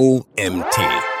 OMT.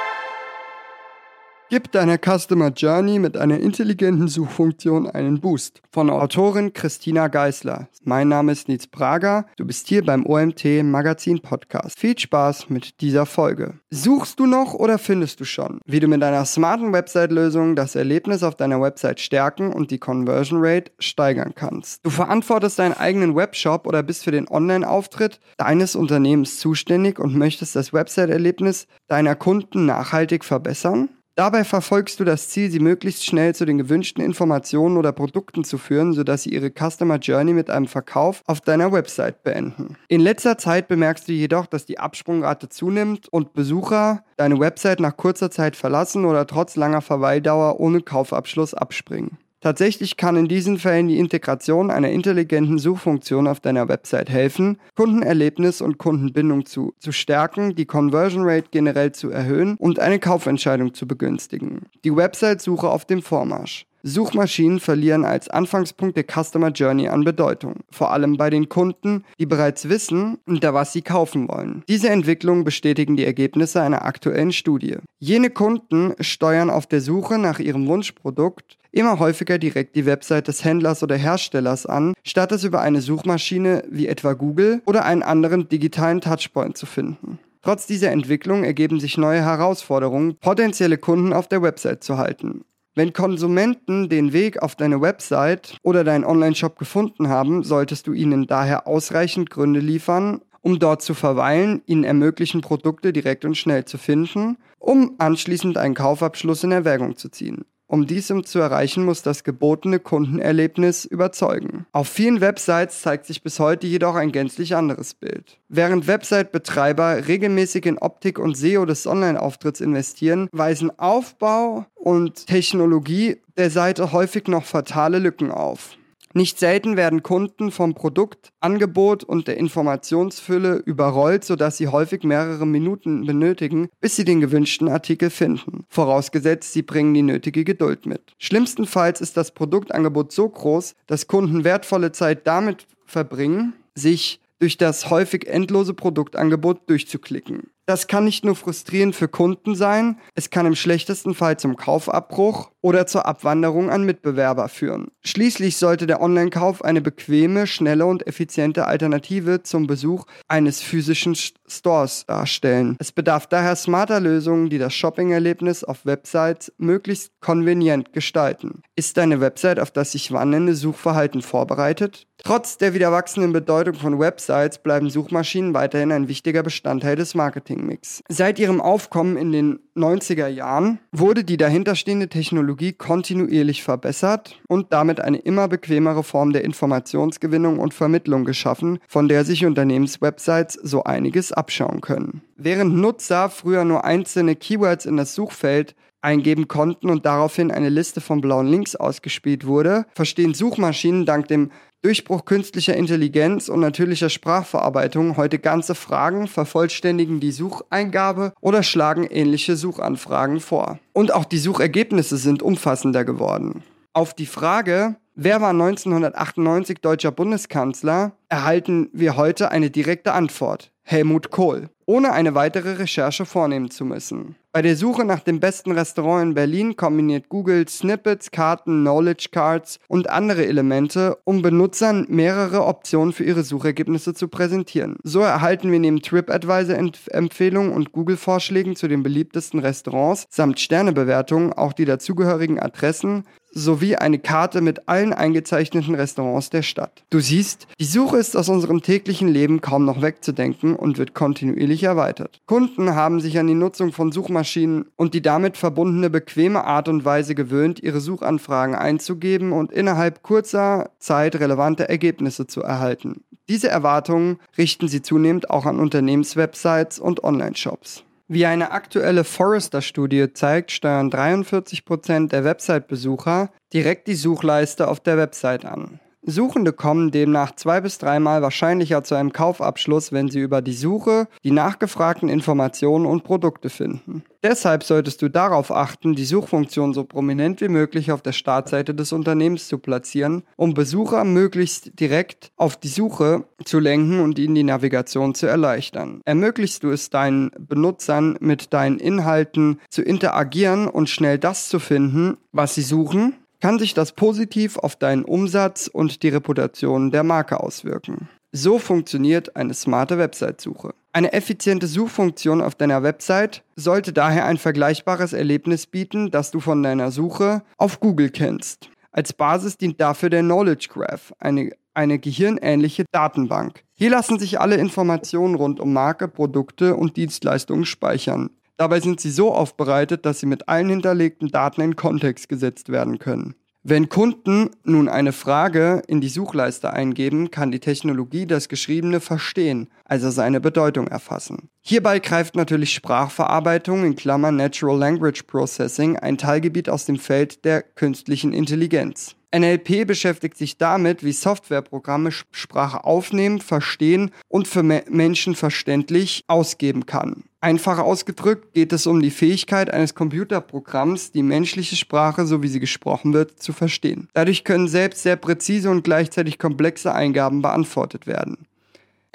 Gib deiner Customer Journey mit einer intelligenten Suchfunktion einen Boost. Von Autorin Christina Geisler. Mein Name ist Nils Prager. Du bist hier beim OMT Magazin Podcast. Viel Spaß mit dieser Folge. Suchst du noch oder findest du schon, wie du mit deiner smarten Website-Lösung das Erlebnis auf deiner Website stärken und die Conversion Rate steigern kannst? Du verantwortest deinen eigenen Webshop oder bist für den Online-Auftritt deines Unternehmens zuständig und möchtest das Website-Erlebnis deiner Kunden nachhaltig verbessern? Dabei verfolgst du das Ziel, sie möglichst schnell zu den gewünschten Informationen oder Produkten zu führen, sodass sie ihre Customer Journey mit einem Verkauf auf deiner Website beenden. In letzter Zeit bemerkst du jedoch, dass die Absprungrate zunimmt und Besucher deine Website nach kurzer Zeit verlassen oder trotz langer Verweildauer ohne Kaufabschluss abspringen. Tatsächlich kann in diesen Fällen die Integration einer intelligenten Suchfunktion auf deiner Website helfen, Kundenerlebnis und Kundenbindung zu, zu stärken, die Conversion Rate generell zu erhöhen und eine Kaufentscheidung zu begünstigen. Die Website-Suche auf dem Vormarsch. Suchmaschinen verlieren als Anfangspunkt der Customer Journey an Bedeutung, vor allem bei den Kunden, die bereits wissen, unter was sie kaufen wollen. Diese Entwicklung bestätigen die Ergebnisse einer aktuellen Studie. Jene Kunden steuern auf der Suche nach ihrem Wunschprodukt immer häufiger direkt die Website des Händlers oder Herstellers an, statt es über eine Suchmaschine wie etwa Google oder einen anderen digitalen Touchpoint zu finden. Trotz dieser Entwicklung ergeben sich neue Herausforderungen, potenzielle Kunden auf der Website zu halten. Wenn Konsumenten den Weg auf deine Website oder deinen Online-Shop gefunden haben, solltest du ihnen daher ausreichend Gründe liefern, um dort zu verweilen, ihnen ermöglichen, Produkte direkt und schnell zu finden, um anschließend einen Kaufabschluss in Erwägung zu ziehen. Um diesem zu erreichen, muss das gebotene Kundenerlebnis überzeugen. Auf vielen Websites zeigt sich bis heute jedoch ein gänzlich anderes Bild. Während Website-Betreiber regelmäßig in Optik und SEO des Online-Auftritts investieren, weisen Aufbau und Technologie der Seite häufig noch fatale Lücken auf. Nicht selten werden Kunden vom Produkt, Angebot und der Informationsfülle überrollt, sodass sie häufig mehrere Minuten benötigen, bis sie den gewünschten Artikel finden. Vorausgesetzt, sie bringen die nötige Geduld mit. Schlimmstenfalls ist das Produktangebot so groß, dass Kunden wertvolle Zeit damit verbringen, sich durch das häufig endlose Produktangebot durchzuklicken. Das kann nicht nur frustrierend für Kunden sein, es kann im schlechtesten Fall zum Kaufabbruch oder zur Abwanderung an Mitbewerber führen. Schließlich sollte der Online-Kauf eine bequeme, schnelle und effiziente Alternative zum Besuch eines physischen Stores darstellen. Es bedarf daher smarter Lösungen, die das Shopping-Erlebnis auf Websites möglichst konvenient gestalten. Ist deine Website auf das sich wandelnde Suchverhalten vorbereitet? Trotz der wieder wachsenden Bedeutung von Websites bleiben Suchmaschinen weiterhin ein wichtiger Bestandteil des Marketingmix. Seit ihrem Aufkommen in den 90er Jahren wurde die dahinterstehende Technologie kontinuierlich verbessert und damit eine immer bequemere Form der Informationsgewinnung und Vermittlung geschaffen, von der sich Unternehmenswebsites so einiges abschauen können. Während Nutzer früher nur einzelne Keywords in das Suchfeld eingeben konnten und daraufhin eine Liste von blauen Links ausgespielt wurde, verstehen Suchmaschinen dank dem Durchbruch künstlicher Intelligenz und natürlicher Sprachverarbeitung heute ganze Fragen, vervollständigen die Sucheingabe oder schlagen ähnliche Suchanfragen vor. Und auch die Suchergebnisse sind umfassender geworden. Auf die Frage, wer war 1998 deutscher Bundeskanzler, erhalten wir heute eine direkte Antwort. Helmut Kohl ohne eine weitere Recherche vornehmen zu müssen. Bei der Suche nach dem besten Restaurant in Berlin kombiniert Google Snippets, Karten, Knowledge Cards und andere Elemente, um Benutzern mehrere Optionen für ihre Suchergebnisse zu präsentieren. So erhalten wir neben TripAdvisor-Empfehlungen und Google-Vorschlägen zu den beliebtesten Restaurants samt Sternebewertungen auch die dazugehörigen Adressen sowie eine Karte mit allen eingezeichneten Restaurants der Stadt. Du siehst, die Suche ist aus unserem täglichen Leben kaum noch wegzudenken und wird kontinuierlich erweitert. Kunden haben sich an die Nutzung von Suchmaschinen und die damit verbundene bequeme Art und Weise gewöhnt, ihre Suchanfragen einzugeben und innerhalb kurzer Zeit relevante Ergebnisse zu erhalten. Diese Erwartungen richten sie zunehmend auch an Unternehmenswebsites und Online-Shops. Wie eine aktuelle Forrester-Studie zeigt, steuern 43% der Website-Besucher direkt die Suchleiste auf der Website an. Suchende kommen demnach zwei bis dreimal wahrscheinlicher zu einem Kaufabschluss, wenn sie über die Suche die nachgefragten Informationen und Produkte finden. Deshalb solltest du darauf achten, die Suchfunktion so prominent wie möglich auf der Startseite des Unternehmens zu platzieren, um Besucher möglichst direkt auf die Suche zu lenken und ihnen die Navigation zu erleichtern. Ermöglichst du es deinen Benutzern mit deinen Inhalten zu interagieren und schnell das zu finden, was sie suchen, kann sich das positiv auf deinen Umsatz und die Reputation der Marke auswirken. So funktioniert eine smarte Website-Suche. Eine effiziente Suchfunktion auf deiner Website sollte daher ein vergleichbares Erlebnis bieten, das du von deiner Suche auf Google kennst. Als Basis dient dafür der Knowledge Graph, eine, eine gehirnähnliche Datenbank. Hier lassen sich alle Informationen rund um Marke, Produkte und Dienstleistungen speichern. Dabei sind sie so aufbereitet, dass sie mit allen hinterlegten Daten in Kontext gesetzt werden können. Wenn Kunden nun eine Frage in die Suchleiste eingeben, kann die Technologie das Geschriebene verstehen, also seine Bedeutung erfassen. Hierbei greift natürlich Sprachverarbeitung in Klammern Natural Language Processing ein Teilgebiet aus dem Feld der künstlichen Intelligenz. NLP beschäftigt sich damit, wie Softwareprogramme Sprache aufnehmen, verstehen und für Menschen verständlich ausgeben kann. Einfach ausgedrückt geht es um die Fähigkeit eines Computerprogramms, die menschliche Sprache, so wie sie gesprochen wird, zu verstehen. Dadurch können selbst sehr präzise und gleichzeitig komplexe Eingaben beantwortet werden.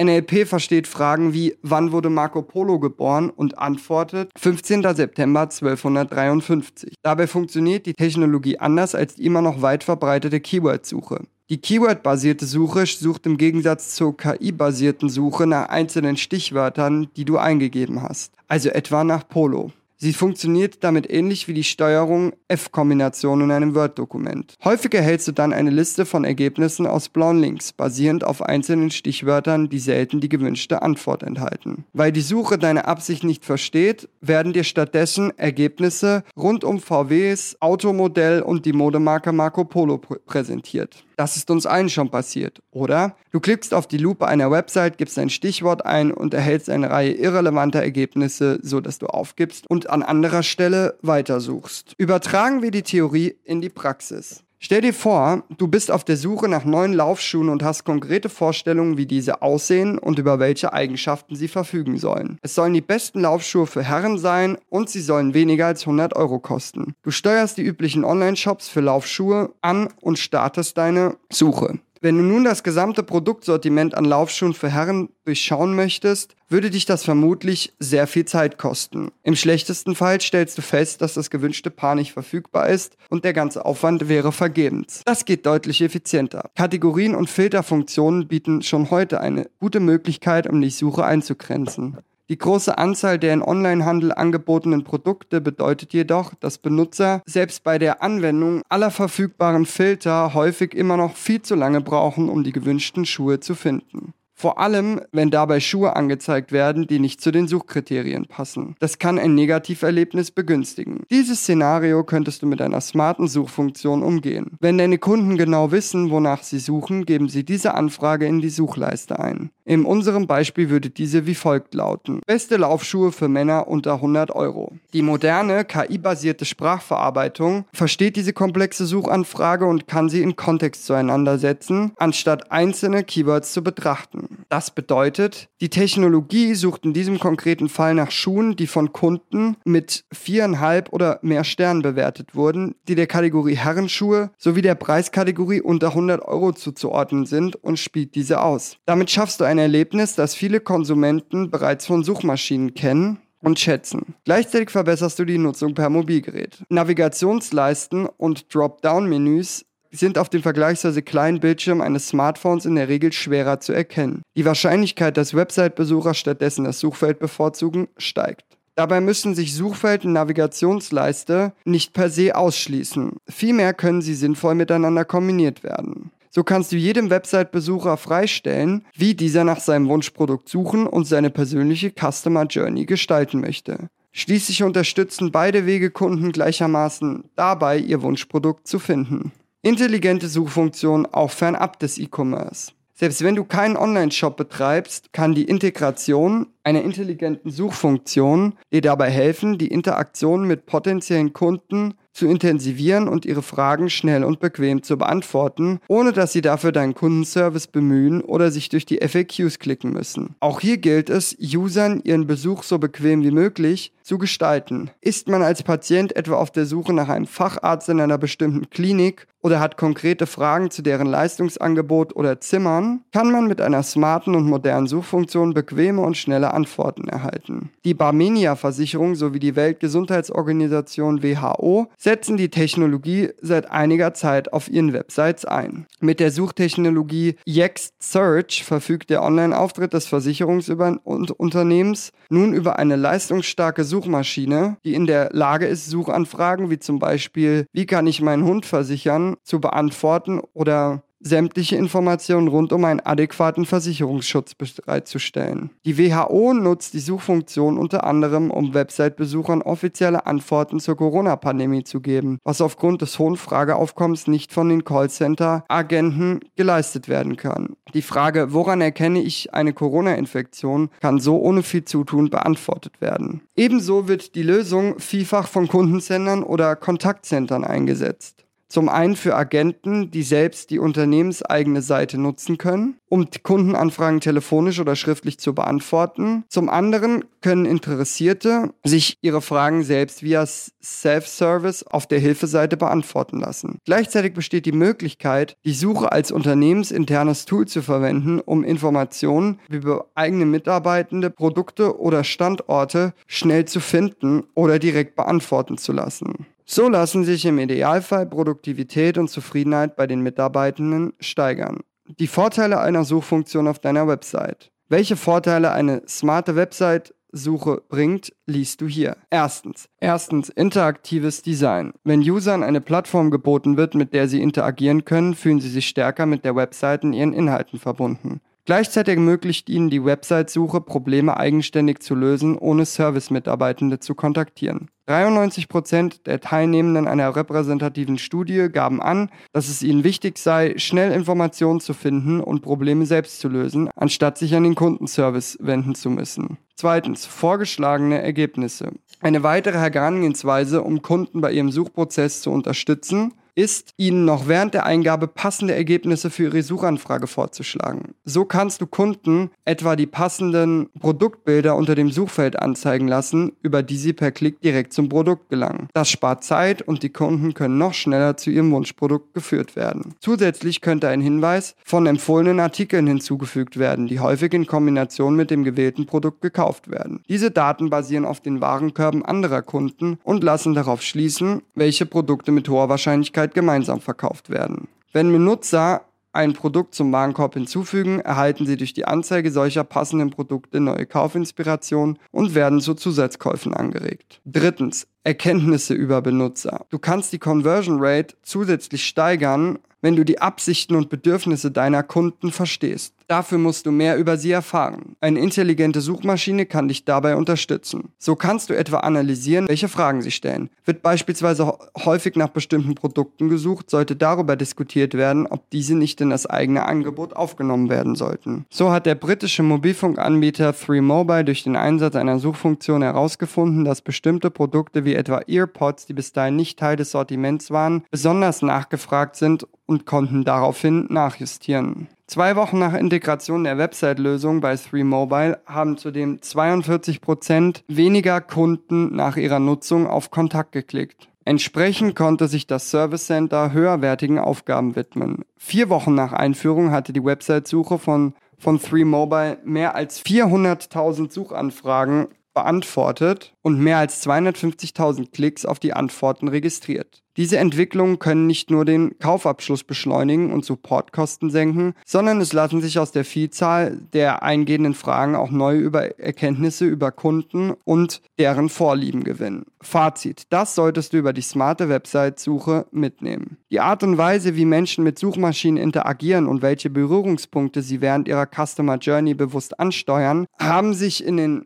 NLP versteht Fragen wie wann wurde Marco Polo geboren und antwortet 15. September 1253. Dabei funktioniert die Technologie anders als die immer noch weit verbreitete Keyword-Suche. Die Keyword-basierte Suche sucht im Gegensatz zur KI-basierten Suche nach einzelnen Stichwörtern, die du eingegeben hast, also etwa nach Polo. Sie funktioniert damit ähnlich wie die Steuerung F-Kombination in einem Word-Dokument. Häufig erhältst du dann eine Liste von Ergebnissen aus blauen Links, basierend auf einzelnen Stichwörtern, die selten die gewünschte Antwort enthalten. Weil die Suche deine Absicht nicht versteht, werden dir stattdessen Ergebnisse rund um VWs, Automodell und die Modemarke Marco Polo pr präsentiert. Das ist uns allen schon passiert, oder? Du klickst auf die Lupe einer Website, gibst ein Stichwort ein und erhältst eine Reihe irrelevanter Ergebnisse, so dass du aufgibst und an anderer Stelle weitersuchst. Übertragen wir die Theorie in die Praxis. Stell dir vor, du bist auf der Suche nach neuen Laufschuhen und hast konkrete Vorstellungen, wie diese aussehen und über welche Eigenschaften sie verfügen sollen. Es sollen die besten Laufschuhe für Herren sein und sie sollen weniger als 100 Euro kosten. Du steuerst die üblichen Online-Shops für Laufschuhe an und startest deine Suche. Wenn du nun das gesamte Produktsortiment an Laufschuhen für Herren durchschauen möchtest, würde dich das vermutlich sehr viel Zeit kosten. Im schlechtesten Fall stellst du fest, dass das gewünschte Paar nicht verfügbar ist und der ganze Aufwand wäre vergebens. Das geht deutlich effizienter. Kategorien und Filterfunktionen bieten schon heute eine gute Möglichkeit, um die Suche einzugrenzen. Die große Anzahl der in Onlinehandel angebotenen Produkte bedeutet jedoch, dass Benutzer selbst bei der Anwendung aller verfügbaren Filter häufig immer noch viel zu lange brauchen, um die gewünschten Schuhe zu finden. Vor allem, wenn dabei Schuhe angezeigt werden, die nicht zu den Suchkriterien passen. Das kann ein Negativerlebnis begünstigen. Dieses Szenario könntest du mit einer smarten Suchfunktion umgehen. Wenn deine Kunden genau wissen, wonach sie suchen, geben sie diese Anfrage in die Suchleiste ein. In unserem Beispiel würde diese wie folgt lauten. Beste Laufschuhe für Männer unter 100 Euro. Die moderne, KI-basierte Sprachverarbeitung versteht diese komplexe Suchanfrage und kann sie in Kontext zueinander setzen, anstatt einzelne Keywords zu betrachten. Das bedeutet, die Technologie sucht in diesem konkreten Fall nach Schuhen, die von Kunden mit viereinhalb oder mehr Sternen bewertet wurden, die der Kategorie Herrenschuhe sowie der Preiskategorie unter 100 Euro zuzuordnen sind und spielt diese aus. Damit schaffst du ein Erlebnis, das viele Konsumenten bereits von Suchmaschinen kennen und schätzen. Gleichzeitig verbesserst du die Nutzung per Mobilgerät. Navigationsleisten und Dropdown-Menüs sind auf dem vergleichsweise kleinen Bildschirm eines Smartphones in der Regel schwerer zu erkennen. Die Wahrscheinlichkeit, dass Website-Besucher stattdessen das Suchfeld bevorzugen, steigt. Dabei müssen sich Suchfeld und Navigationsleiste nicht per se ausschließen. Vielmehr können sie sinnvoll miteinander kombiniert werden. So kannst du jedem Website-Besucher freistellen, wie dieser nach seinem Wunschprodukt suchen und seine persönliche Customer Journey gestalten möchte. Schließlich unterstützen beide Wege Kunden gleichermaßen dabei, ihr Wunschprodukt zu finden. Intelligente Suchfunktionen auch fernab des E-Commerce. Selbst wenn du keinen Online-Shop betreibst, kann die Integration einer intelligenten Suchfunktion dir dabei helfen, die Interaktion mit potenziellen Kunden zu intensivieren und ihre Fragen schnell und bequem zu beantworten, ohne dass sie dafür deinen Kundenservice bemühen oder sich durch die FAQs klicken müssen. Auch hier gilt es, Usern ihren Besuch so bequem wie möglich zu gestalten. Ist man als Patient etwa auf der Suche nach einem Facharzt in einer bestimmten Klinik oder hat konkrete Fragen zu deren Leistungsangebot oder Zimmern, kann man mit einer smarten und modernen Suchfunktion bequeme und schnelle Antworten erhalten. Die Barmenia-Versicherung sowie die Weltgesundheitsorganisation WHO setzen die Technologie seit einiger Zeit auf ihren Websites ein. Mit der Suchtechnologie Yext Search verfügt der Online-Auftritt des Versicherungsunternehmens nun über eine leistungsstarke Suchmaschine, die in der Lage ist, Suchanfragen wie zum Beispiel, wie kann ich meinen Hund versichern, zu beantworten oder sämtliche Informationen rund um einen adäquaten Versicherungsschutz bereitzustellen. Die WHO nutzt die Suchfunktion unter anderem, um Website-Besuchern offizielle Antworten zur Corona-Pandemie zu geben, was aufgrund des hohen Frageaufkommens nicht von den Callcenter-Agenten geleistet werden kann. Die Frage, woran erkenne ich eine Corona-Infektion, kann so ohne viel Zutun beantwortet werden. Ebenso wird die Lösung vielfach von Kundensendern oder Kontaktcentern eingesetzt. Zum einen für Agenten, die selbst die unternehmenseigene Seite nutzen können, um Kundenanfragen telefonisch oder schriftlich zu beantworten. Zum anderen können Interessierte sich ihre Fragen selbst via Self-Service auf der Hilfeseite beantworten lassen. Gleichzeitig besteht die Möglichkeit, die Suche als unternehmensinternes Tool zu verwenden, um Informationen über eigene Mitarbeitende, Produkte oder Standorte schnell zu finden oder direkt beantworten zu lassen. So lassen sich im Idealfall Produktivität und Zufriedenheit bei den Mitarbeitenden steigern. Die Vorteile einer Suchfunktion auf deiner Website. Welche Vorteile eine smarte Website Suche bringt, liest du hier. Erstens. Erstens interaktives Design. Wenn Usern eine Plattform geboten wird, mit der sie interagieren können, fühlen sie sich stärker mit der Website und ihren Inhalten verbunden. Gleichzeitig ermöglicht ihnen die Website-Suche, Probleme eigenständig zu lösen, ohne Service-Mitarbeitende zu kontaktieren. 93% der Teilnehmenden einer repräsentativen Studie gaben an, dass es ihnen wichtig sei, schnell Informationen zu finden und Probleme selbst zu lösen, anstatt sich an den Kundenservice wenden zu müssen. Zweitens, vorgeschlagene Ergebnisse. Eine weitere Herangehensweise, um Kunden bei ihrem Suchprozess zu unterstützen, ist, Ihnen noch während der Eingabe passende Ergebnisse für Ihre Suchanfrage vorzuschlagen. So kannst du Kunden etwa die passenden Produktbilder unter dem Suchfeld anzeigen lassen, über die sie per Klick direkt zum Produkt gelangen. Das spart Zeit und die Kunden können noch schneller zu ihrem Wunschprodukt geführt werden. Zusätzlich könnte ein Hinweis von empfohlenen Artikeln hinzugefügt werden, die häufig in Kombination mit dem gewählten Produkt gekauft werden. Diese Daten basieren auf den Warenkörben anderer Kunden und lassen darauf schließen, welche Produkte mit hoher Wahrscheinlichkeit Möglichkeit gemeinsam verkauft werden. Wenn Benutzer ein Produkt zum Warenkorb hinzufügen, erhalten sie durch die Anzeige solcher passenden Produkte neue Kaufinspirationen und werden zu Zusatzkäufen angeregt. Drittens, Erkenntnisse über Benutzer. Du kannst die Conversion Rate zusätzlich steigern, wenn du die Absichten und Bedürfnisse deiner Kunden verstehst. Dafür musst du mehr über sie erfahren. Eine intelligente Suchmaschine kann dich dabei unterstützen. So kannst du etwa analysieren, welche Fragen sie stellen. Wird beispielsweise häufig nach bestimmten Produkten gesucht, sollte darüber diskutiert werden, ob diese nicht in das eigene Angebot aufgenommen werden sollten. So hat der britische Mobilfunkanbieter 3Mobile durch den Einsatz einer Suchfunktion herausgefunden, dass bestimmte Produkte wie etwa EarPods, die bis dahin nicht Teil des Sortiments waren, besonders nachgefragt sind und konnten daraufhin nachjustieren. Zwei Wochen nach Integration der Website-Lösung bei 3Mobile haben zudem 42% weniger Kunden nach ihrer Nutzung auf Kontakt geklickt. Entsprechend konnte sich das Service Center höherwertigen Aufgaben widmen. Vier Wochen nach Einführung hatte die Website-Suche von, von 3Mobile mehr als 400.000 Suchanfragen beantwortet und mehr als 250.000 Klicks auf die Antworten registriert. Diese Entwicklungen können nicht nur den Kaufabschluss beschleunigen und Supportkosten senken, sondern es lassen sich aus der Vielzahl der eingehenden Fragen auch neue über Erkenntnisse über Kunden und deren Vorlieben gewinnen. Fazit, das solltest du über die smarte Website-Suche mitnehmen. Die Art und Weise, wie Menschen mit Suchmaschinen interagieren und welche Berührungspunkte sie während ihrer Customer Journey bewusst ansteuern, haben sich in den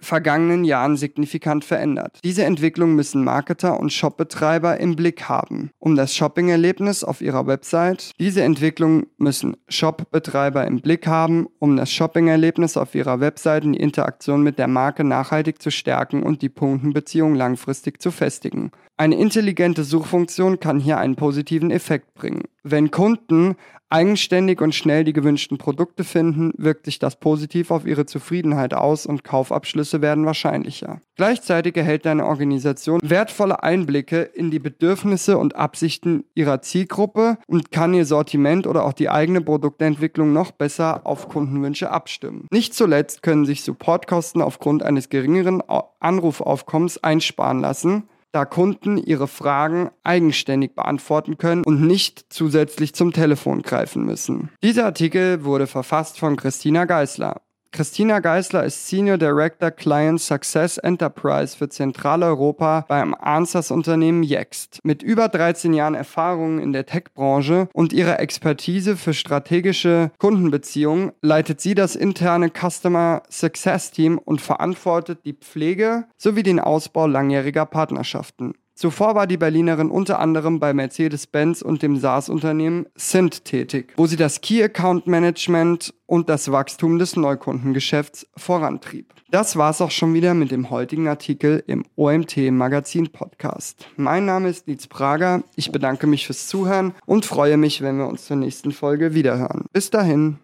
vergangenen Jahren signifikant verändert. Diese Entwicklung müssen Marketer und Shopbetreiber im Blick haben, um das Shopping-Erlebnis auf ihrer Website. Diese Entwicklung müssen Shopbetreiber im Blick haben, um das Shopping-Erlebnis auf ihrer Website und die Interaktion mit der Marke nachhaltig zu stärken und die Kundenbeziehung langfristig zu festigen. Eine intelligente Suchfunktion kann hier einen positiven Effekt bringen. Wenn Kunden eigenständig und schnell die gewünschten Produkte finden, wirkt sich das positiv auf ihre Zufriedenheit aus und Kaufabschlüsse werden wahrscheinlicher. Gleichzeitig erhält deine Organisation wertvolle Einblicke in die Bedürfnisse und Absichten ihrer Zielgruppe und kann ihr Sortiment oder auch die eigene Produktentwicklung noch besser auf Kundenwünsche abstimmen. Nicht zuletzt können sich Supportkosten aufgrund eines geringeren Anrufaufkommens einsparen lassen da Kunden ihre Fragen eigenständig beantworten können und nicht zusätzlich zum Telefon greifen müssen. Dieser Artikel wurde verfasst von Christina Geisler. Christina Geisler ist Senior Director Client Success Enterprise für Zentraleuropa beim Answers-Unternehmen Yext. Mit über 13 Jahren Erfahrung in der Tech-Branche und ihrer Expertise für strategische Kundenbeziehungen leitet sie das interne Customer Success Team und verantwortet die Pflege sowie den Ausbau langjähriger Partnerschaften. Zuvor war die Berlinerin unter anderem bei Mercedes-Benz und dem SaaS-Unternehmen Cint tätig, wo sie das Key Account Management und das Wachstum des Neukundengeschäfts vorantrieb. Das war's auch schon wieder mit dem heutigen Artikel im OMT Magazin Podcast. Mein Name ist Nietz Prager. Ich bedanke mich fürs Zuhören und freue mich, wenn wir uns zur nächsten Folge wiederhören. Bis dahin.